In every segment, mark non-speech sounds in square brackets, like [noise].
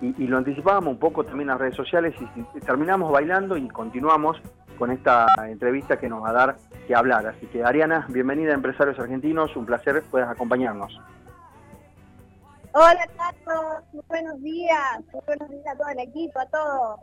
y, lo anticipábamos un poco también en las redes sociales y, terminamos bailando y continuamos con esta entrevista que nos va a dar que hablar. Así que Ariana, bienvenida a Empresarios Argentinos, un placer puedas acompañarnos. Hola Carlos, muy buenos días, muy buenos días a todo el equipo, a todos.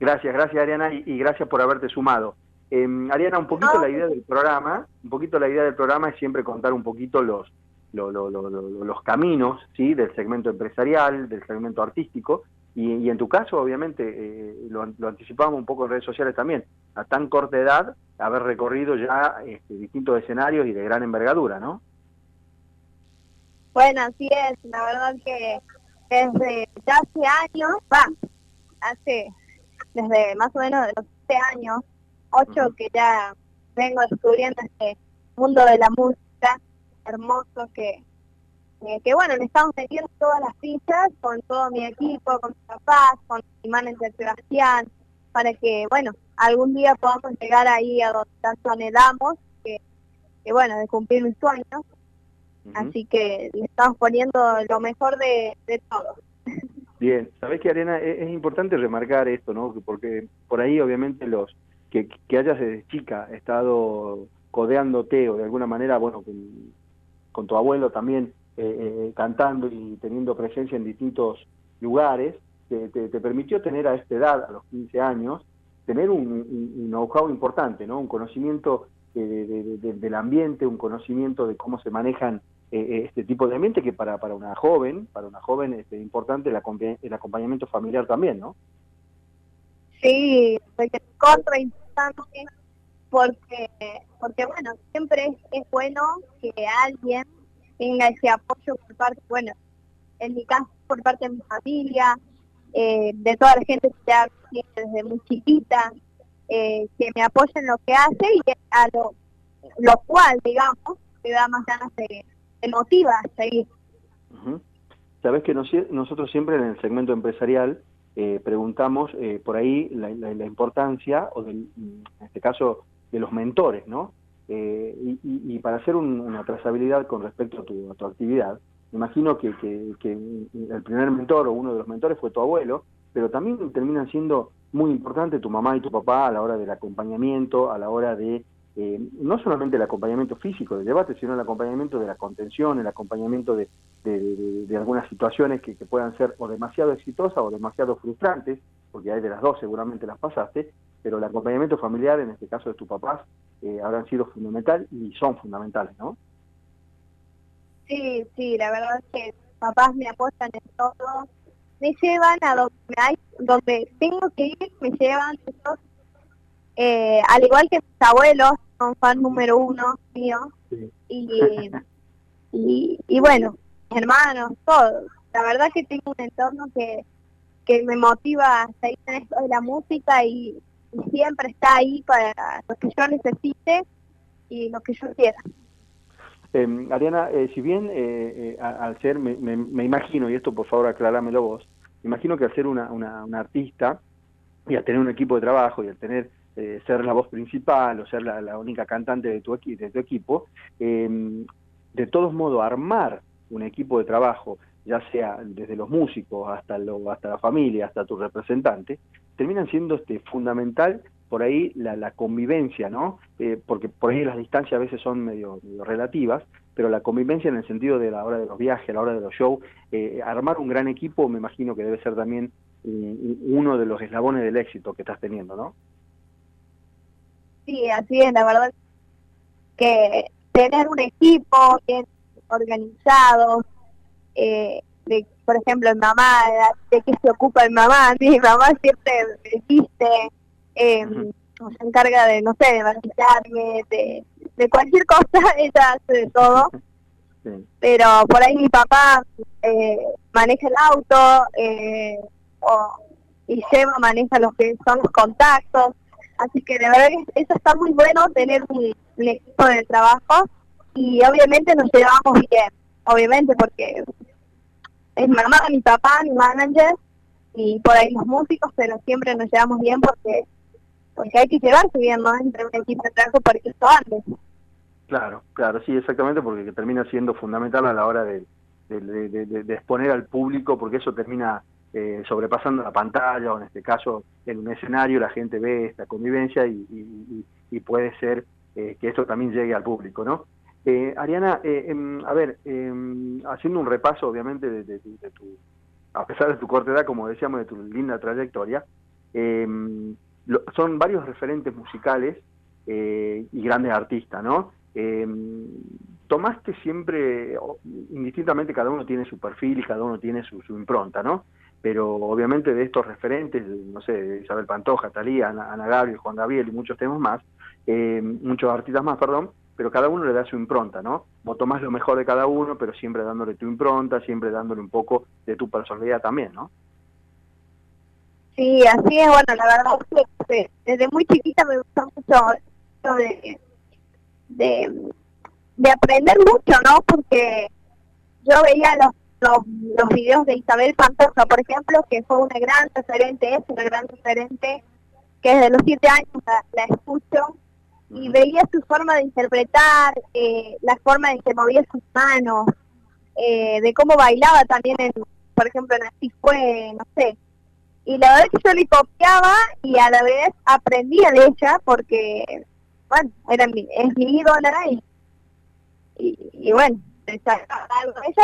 Gracias, gracias Ariana y, gracias por haberte sumado. Em, Ariana, un poquito la idea del programa, un poquito la idea del programa es siempre contar un poquito los, los caminos ¿sí? del segmento empresarial, del segmento artístico, y, en tu caso, obviamente, eh, lo, anticipábamos un poco en redes sociales también, a tan corta edad, haber recorrido ya este, distintos escenarios y de gran envergadura, ¿no? Bueno, así es, la verdad que desde ya hace años, va, hace, desde más o menos de los 7 años, 8 que ya vengo descubriendo este mundo de la música hermoso que, que, bueno, le estamos metiendo todas las fichas con todo mi equipo, con mis papás, con mi manager Sebastián, para que, bueno, algún día podamos llegar ahí a donde tanto anhelamos, que, que bueno, de cumplir mis sueños. Así que le estamos poniendo lo mejor de, de todo. Bien, sabes que Arena es, importante remarcar esto, ¿no? Porque por ahí obviamente los que, que hayas desde chica estado codeándote o de alguna manera, bueno, con, con tu abuelo también eh, eh, cantando y teniendo presencia en distintos lugares, te, te, permitió tener a esta edad, a los 15 años, tener un, un, know-how importante, ¿no? Un conocimiento eh, del ambiente, un conocimiento de cómo se manejan eh, este tipo de ambiente que para, para una joven, para una joven es este, importante el, el acompañamiento familiar también, ¿no? Sí, es contra importante porque, porque bueno, siempre es, bueno que alguien tenga ese apoyo por parte, bueno, en mi caso por parte de mi familia, eh, de toda la gente que ha desde muy chiquita, que me apoya en lo que hace y a lo, lo cual, digamos, te da más ganas de, motiva a seguir. Sabes que nosotros siempre en el segmento empresarial eh, preguntamos eh, por ahí la, importancia, o del, en este caso, de los mentores, ¿no? Eh, y, para hacer una trazabilidad con respecto a tu, a tu actividad, imagino que, el primer mentor o uno de los mentores fue tu abuelo, pero también terminan siendo muy importante tu mamá y tu papá a la hora del acompañamiento, a la hora de eh, no solamente el acompañamiento físico del debate, sino el acompañamiento de la contención, el acompañamiento de, algunas situaciones que, puedan ser o demasiado exitosas o demasiado frustrantes, porque hay de las dos seguramente las pasaste, pero el acompañamiento familiar, en este caso de tus papás, eh, habrán sido fundamental y son fundamentales, ¿no? Sí, sí, la verdad es que papás me apoyan en todo, me llevan a donde, hay, donde tengo que ir, me llevan, eh, al igual que mis abuelos, son fan número uno mío. [laughs] Y, y, bueno, mis hermanos, todos. La verdad que tengo un entorno que, que me motiva a seguir en esto de la música y, siempre está ahí para lo que yo necesite y lo que yo quiera. Eh, Ariana, eh, si bien eh, eh al ser, me, me, imagino, y esto por favor aclarámelo vos, me imagino que al ser una, una, una artista y al tener un equipo de trabajo y al tener eh, ser la voz principal o ser la, única cantante de tu, de tu equipo, em, de todos modos armar un equipo de trabajo, ya sea desde los músicos hasta, lo, hasta la familia, hasta tu representante, terminan siendo este, fundamental por ahí la, convivencia, ¿no? Eh, porque por ahí las distancias a veces son medio, relativas, pero la convivencia en el sentido de la hora de los viajes, la hora de los shows, eh, armar un gran equipo me imagino que debe ser también uno de los eslabones del éxito que estás teniendo, ¿no? Sí, así es, la verdad que tener un equipo bien organizado, eh, de, por ejemplo, mi mamá, de qué se ocupa mi mamá, [laughs] mi mamá siempre me viste, eh, se encarga de, no sé, de maquillarme, de, de cualquier cosa, [laughs] ella hace de todo. Pero por ahí mi papá eh, maneja el auto eh, o, y lleva, maneja los que son los contactos. Así que de verdad que eso está muy bueno, tener un, equipo de trabajo y obviamente nos llevamos bien, obviamente porque es mamá, mi papá, mi manager y por ahí los músicos, pero siempre nos llevamos bien porque porque hay que llevarse bien ¿no? entre un equipo de trabajo porque esto antes. Claro, claro, sí, exactamente, porque termina siendo fundamental a la hora de, de, exponer al público, porque eso termina eh, sobrepasando la pantalla o en este caso en un escenario la gente ve esta convivencia y, puede ser que esto también llegue al público, ¿no? Ariana, em, a ver, em, haciendo un repaso obviamente de, tu, a pesar de tu corta edad, como decíamos, de tu linda trayectoria, em, son varios referentes musicales y grandes artistas, ¿no? tomaste siempre, indistintamente cada uno tiene su perfil y cada uno tiene su, impronta, ¿no? Pero obviamente de estos referentes, no sé, Isabel Pantoja, Talía, Ana, Gabriel, Juan Gabriel y muchos temas más, eh, muchos artistas más, perdón, pero cada uno le da su impronta, ¿no? Vos tomás lo mejor de cada uno, pero siempre dándole tu impronta, siempre dándole un poco de tu personalidad también, ¿no? Sí, así es, bueno, la verdad es que desde muy chiquita me gustó mucho de, de de aprender mucho, ¿no? Porque yo veía los, los, los videos de Isabel Pantoja, por ejemplo, que fue una gran referente, es una gran referente, que desde los siete años la, escucho, y veía su forma de interpretar, eh, la forma en que movía sus manos, eh, de cómo bailaba también, en, por ejemplo, en Así fue, no sé. Y la verdad es que yo le copiaba y a la vez aprendía de ella porque, bueno, era mi, es mi ídola y y, bueno, ella,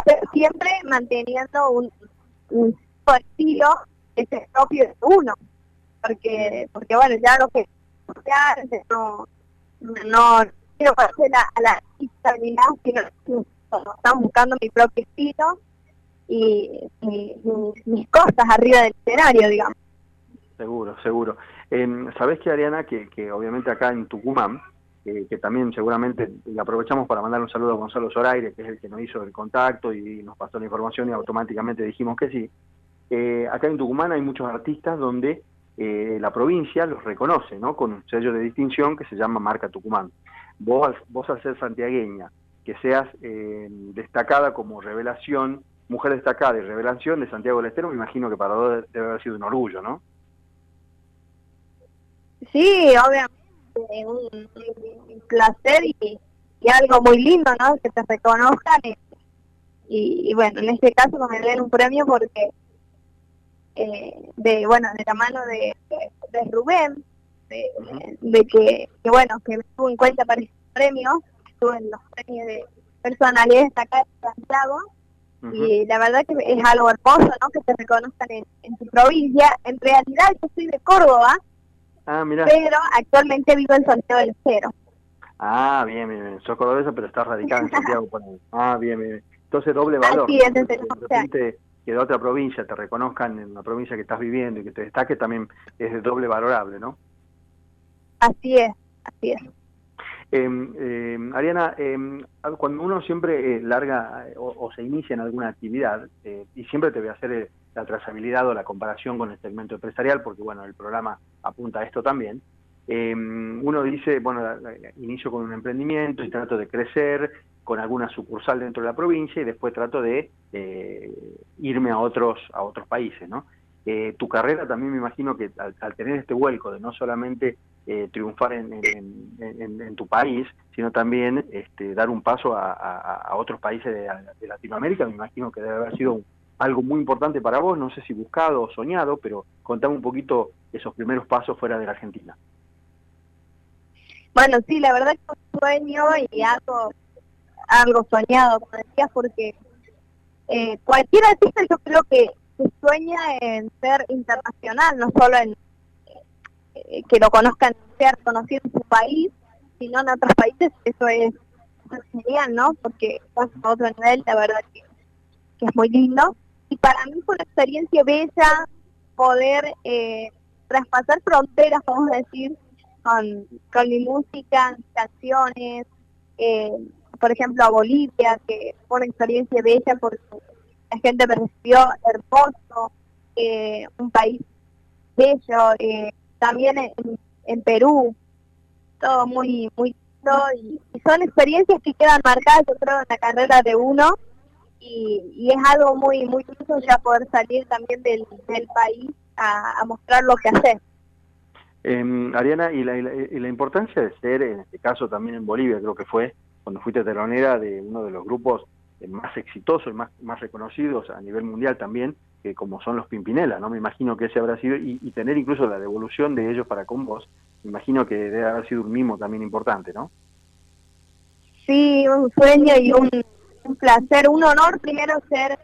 pero siempre manteniendo un, un estilo que propio de uno, porque porque bueno, ya lo que no no quiero pasar a la estabilidad, sino estamos buscando mi propio estilo y, mis cosas arriba del escenario, digamos. Seguro, seguro. Eh, Sabes que Ariana, que, que obviamente acá en Tucumán, que también seguramente aprovechamos para mandar un saludo a Gonzalo Zoraire, que es el que nos hizo el contacto y nos pasó la información y automáticamente dijimos que sí. Eh, acá en Tucumán hay muchos artistas donde eh, la provincia los reconoce, ¿no? Con un sello de distinción que se llama Marca Tucumán. Vos, vos al ser santiagueña, que seas eh, destacada como revelación, mujer destacada y revelación de Santiago del Estero, me imagino que para vos debe haber sido un orgullo, ¿no? Sí, obviamente un, placer y, algo muy lindo, ¿no? Que te reconozcan y, bueno, en este caso me den un premio porque eh, de bueno de la mano de, de, Rubén de, que, bueno que me tuvo en cuenta para este premio estuve en los premios de personalidad destacadas de Santiago y la verdad que es algo hermoso no que te reconozcan en, en tu provincia en realidad yo soy de Córdoba Ah, mira. Pero actualmente vivo en Santiago del Estero. Ah, bien, bien, bien. Sos cordobesa, pero estás radicada en [laughs] Santiago. ah, bien, bien. Entonces, doble valor. Así es, desde de repente, que de otra provincia te reconozcan en la provincia que estás viviendo y que te destaque también es de doble valorable, ¿no? Así es, así es. Eh, Ariana, eh, cuando uno siempre eh, larga eh, o, se inicia en alguna actividad, eh, y siempre te voy a hacer la trazabilidad o la comparación con el segmento empresarial, porque bueno, el programa apunta a esto también, uno dice, bueno, inicio con un emprendimiento y trato de crecer con alguna sucursal dentro de la provincia y después trato de irme a otros, a otros países, ¿no? tu carrera también me imagino que al tener este vuelco de no solamente eh, triunfar en, tu país, sino también este, dar un paso a, otros países de, Latinoamérica. Me imagino que debe haber sido algo muy importante para vos, no sé si buscado o soñado, pero contame un poquito esos primeros pasos fuera de la Argentina. Bueno, sí, la verdad que un sueño y algo, algo soñado, como decías, porque eh, cualquier artista yo creo que sueña en ser internacional, no solo en eh, que lo conozcan, ser conocido en su país, sino en otros países, eso es, genial, ¿no? Porque pasa a otro nivel, la verdad que, es muy lindo. Y para mí fue una experiencia bella poder eh, traspasar fronteras, vamos a decir, con, con mi música, canciones, eh, por ejemplo a Bolivia, que fue una experiencia bella porque la gente me recibió hermoso, un país bello, eh, también en, Perú, todo muy, muy lindo y, son experiencias que quedan marcadas, yo creo, en la carrera de uno y, es algo muy, muy lindo ya poder salir también del, país a, mostrar lo que hace. Eh, Ariana, y la, y, la, importancia de ser, en este caso también en Bolivia, creo que fue, cuando fuiste telonera de uno de los grupos más exitosos, más, más reconocidos a nivel mundial también, que como son los Pimpinela, ¿no? Me imagino que ese habrá sido, y, tener incluso la devolución de ellos para con vos, me imagino que debe haber sido un mimo también importante, ¿no? Sí, un sueño y un, placer, un honor primero ser,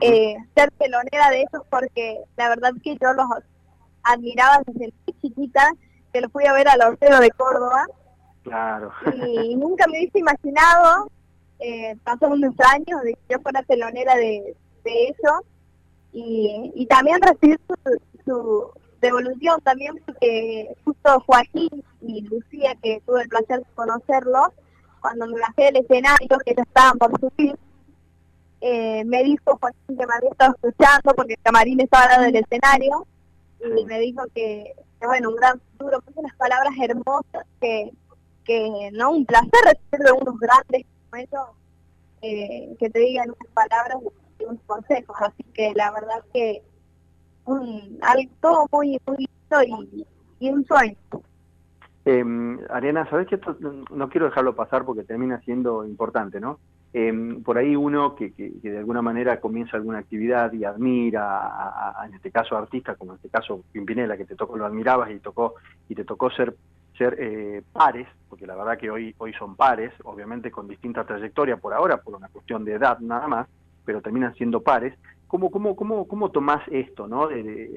eh, ser telonera de ellos porque la verdad que yo los admiraba desde muy chiquita, que los fui a ver al Ortero de Córdoba. Claro. Y [laughs] nunca me hubiese imaginado, eh, pasó unos años, de que yo fuera telonera de, de eso. Y, y también recibir su, devolución también porque justo Joaquín y Lucía, que tuve el placer de conocerlos, cuando me bajé del escenario, que ya estaban por subir, eh, me dijo Joaquín que me había estado escuchando porque el camarín estaba al lado del escenario y me dijo que, bueno, un gran futuro, unas palabras hermosas que, que no, un placer de unos grandes como eh, que te digan unas palabras y unos consejos, así que la verdad que un, algo muy, muy lindo y, un sueño. Eh, Ariana, ¿sabes que no quiero dejarlo pasar porque termina siendo importante, ¿no? Eh, por ahí uno que, que, de alguna manera comienza alguna actividad y admira, a, en este caso artistas, como en este caso Pimpinela, que te tocó, lo admirabas y tocó y te tocó ser ser eh, pares, porque la verdad que hoy hoy son pares, obviamente con distinta trayectoria por ahora, por una cuestión de edad nada más, pero terminan siendo pares. ¿Cómo cómo cómo cómo tomás esto, no?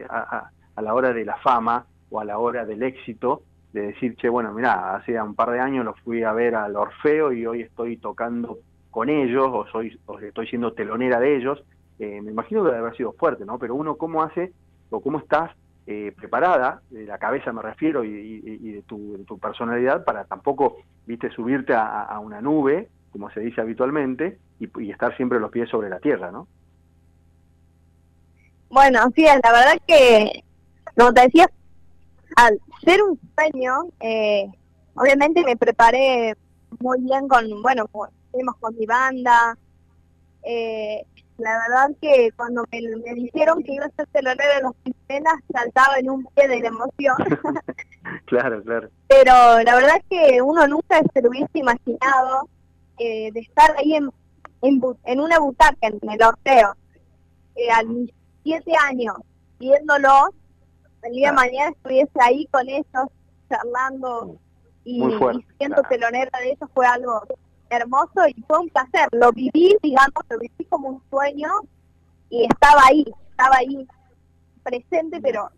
a, a la hora de la fama o a la hora del éxito de decir, che, bueno, mira, hace un par de años los fui a ver al Orfeo y hoy estoy tocando con ellos o soy o estoy siendo telonera de ellos, eh, me imagino que debe haber sido fuerte, ¿no? Pero uno, ¿cómo hace o cómo estás eh, preparada, de la cabeza me refiero, y, de, tu, personalidad, para tampoco, viste, subirte a, una nube, como se dice habitualmente, y, estar siempre los pies sobre la tierra, ¿no? Bueno, sí, la verdad que, como te decía, al ser un sueño, eh, obviamente me preparé muy bien con, bueno, fuimos con mi banda. Eh, la verdad que cuando me, dijeron que iba a ser telonero de los Pimpinela, saltaba en un pie de la emoción. [laughs] claro, claro. Pero la verdad que uno nunca se lo hubiese imaginado eh, de estar ahí en, en, una butaca, en el orteo, eh, a mis siete años, viéndolo el día de mañana estuviese ahí con ellos, charlando y, siendo telonera de ellos fue algo hermoso y fue un placer. Lo viví, digamos, lo viví como un sueño y estaba ahí, estaba ahí presente, pero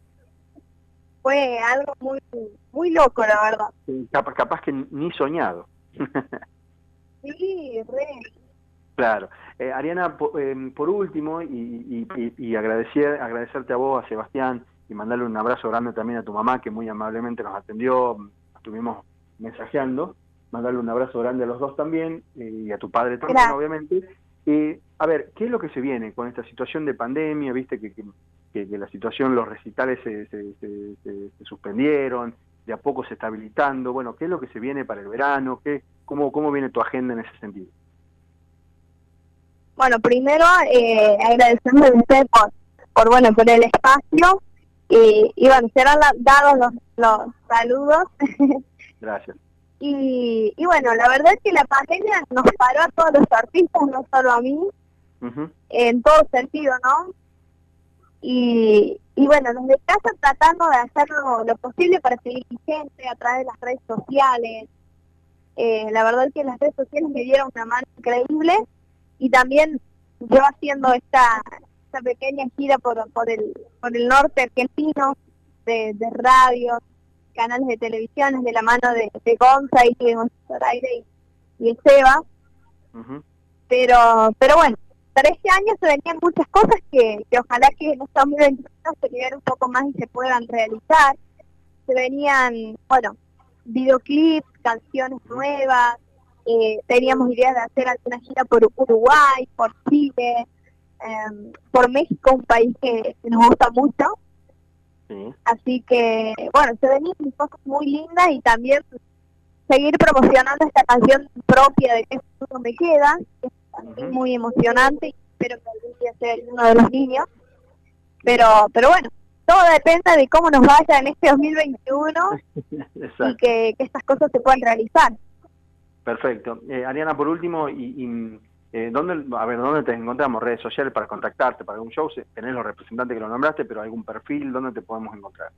fue algo muy muy loco, la verdad. capaz, capaz que ni soñado. [laughs] sí, re. Claro. Eh, Ariana, em, por, último, y, y, y, agradecer, agradecerte a vos, a Sebastián, y mandarle un abrazo grande también a tu mamá que muy amablemente nos atendió, estuvimos mensajeando, mandarle un abrazo grande a los dos también y a tu padre también obviamente. Eh, a ver, ¿qué es lo que se viene con esta situación de pandemia? Viste que, que, la situación, los recitales se, se, suspendieron, de a poco se está habilitando. Bueno, ¿qué es lo que se viene para el verano? ¿Qué, cómo, ¿Cómo viene tu agenda en ese sentido? Bueno, primero eh, agradecerle a usted por, por, bueno, por el espacio y, y bueno, serán dados los, los saludos. [laughs] Gracias. Y, y bueno, la verdad es que la pandemia nos paró a todos los artistas, no solo a mí, en todo sentido, ¿no? Y, y bueno, desde casa tratando de hacer lo, posible para seguir vigente a través de las redes sociales. Eh, la verdad es que las redes sociales me dieron una mano increíble y también yo haciendo esta pequeña gira por, por, el, por el norte argentino de, de radio, canales de televisión, de la mano de, de Gonza y de Aire y, y Seba. Pero pero bueno, para este año se venían muchas cosas que, que ojalá que en este 2021 se liberen un poco más y se puedan realizar. Se venían, bueno, videoclips, canciones nuevas, eh, teníamos ideas de hacer alguna gira por Uruguay, por Chile, Em, por México, un país que, nos gusta mucho. Así que, bueno, se venían cosas muy lindas y también seguir promocionando esta canción propia de que futuro me queda, que es muy emocionante y espero que algún día sea uno de los niños. Pero, pero bueno, todo depende de cómo nos vaya en este 2021 [laughs] y que, estas cosas se puedan realizar. Perfecto. Eh, Ariana, por último, y Eh, ¿dónde, a ver, ¿dónde te encontramos? ¿Redes sociales para contactarte para algún show? Tenés los representantes que lo nombraste, pero algún perfil, ¿dónde te podemos encontrar?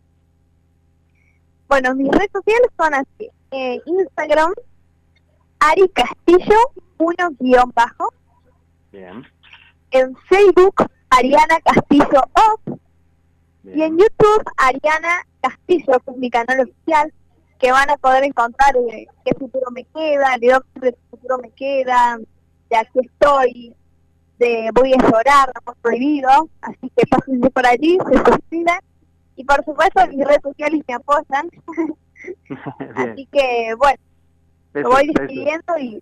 Bueno, mis redes sociales son así. Eh, Instagram, Ari Castillo, uno guion bajo. Bien. En Facebook, Ariana Castillo Off. Y en YouTube, Ariana Castillo, que es mi canal oficial, que van a poder encontrar eh, qué futuro me queda, de dónde futuro me queda, de aquí estoy, de voy a llorar, no prohibido, así que pásense por allí, se suscriben y por supuesto mis redes sociales me apoyan. [laughs] [laughs] así que bueno, lo voy despidiendo y...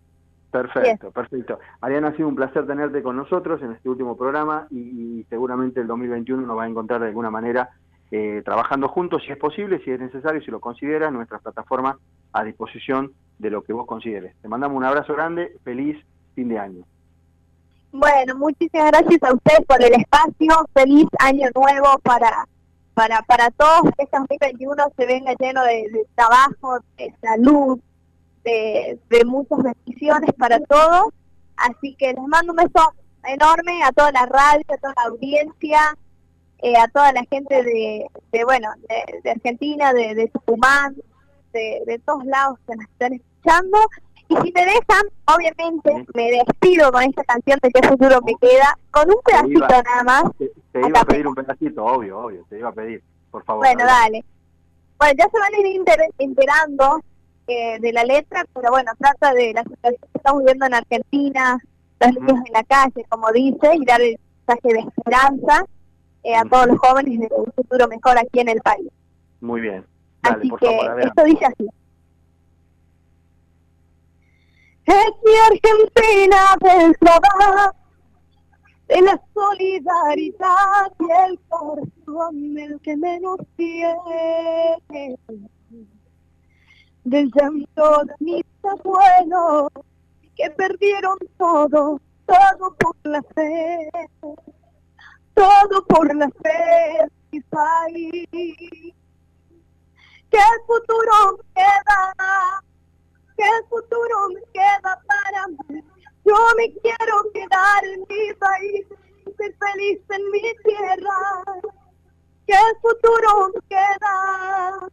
Perfecto, perfecto. Ariana, ha sido un placer tenerte con nosotros en este último programa y, seguramente el 2021 nos va a encontrar de alguna manera eh, trabajando juntos si es posible, si es necesario, si lo considera, nuestra plataforma a disposición de lo que vos consideres. Te mandamos un abrazo grande, feliz fin de año. Bueno, muchísimas gracias a ustedes por el espacio. Feliz año nuevo para para para todos. Que este 2021 se venga lleno de, trabajo, de salud, de, muchas bendiciones para todos. Así que les mando un beso enorme a toda la radio, a toda la audiencia, eh, a toda la gente de, de bueno, de, Argentina, de, de Tucumán, de, de todos lados que nos están escuchando. Y si me dejan, obviamente me despido con esta canción de qué futuro me queda, con un pedacito nada más. Te, iba a pedir un pedacito, obvio, obvio, te iba a pedir, por favor. Bueno, dale. Bueno, ya se van a ir enterando eh, de la letra, pero bueno, trata de la situación que estamos viviendo en Argentina, los niños en la calle, como dice, y dar el mensaje de esperanza eh, a todos los jóvenes de un futuro mejor aquí en el país. Muy bien. así que esto dice así. Es mi Argentina del trabajo, de la solidaridad y el corazón el que menos tiene. Del llanto de mis abuelos que perdieron todo, todo por la fe, todo por la fe mi país. El futuro queda que el futuro me queda para mí. Yo me quiero quedar en mi país, ser feliz en mi tierra. Que el futuro me queda,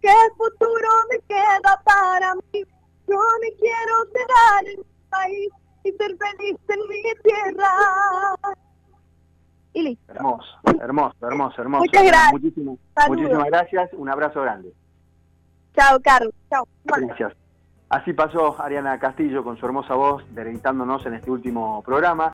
que el futuro me queda para mí. Yo me quiero quedar en mi país y ser feliz en mi tierra. Y listo. Hermoso, hermoso, hermoso, hermoso. Muchas gracias. Muchísimas, muchísimas gracias. Un abrazo grande. Chao, Carlos. Chao. Gracias. Así pasó Ariana Castillo con su hermosa voz, deleitándonos en este último programa.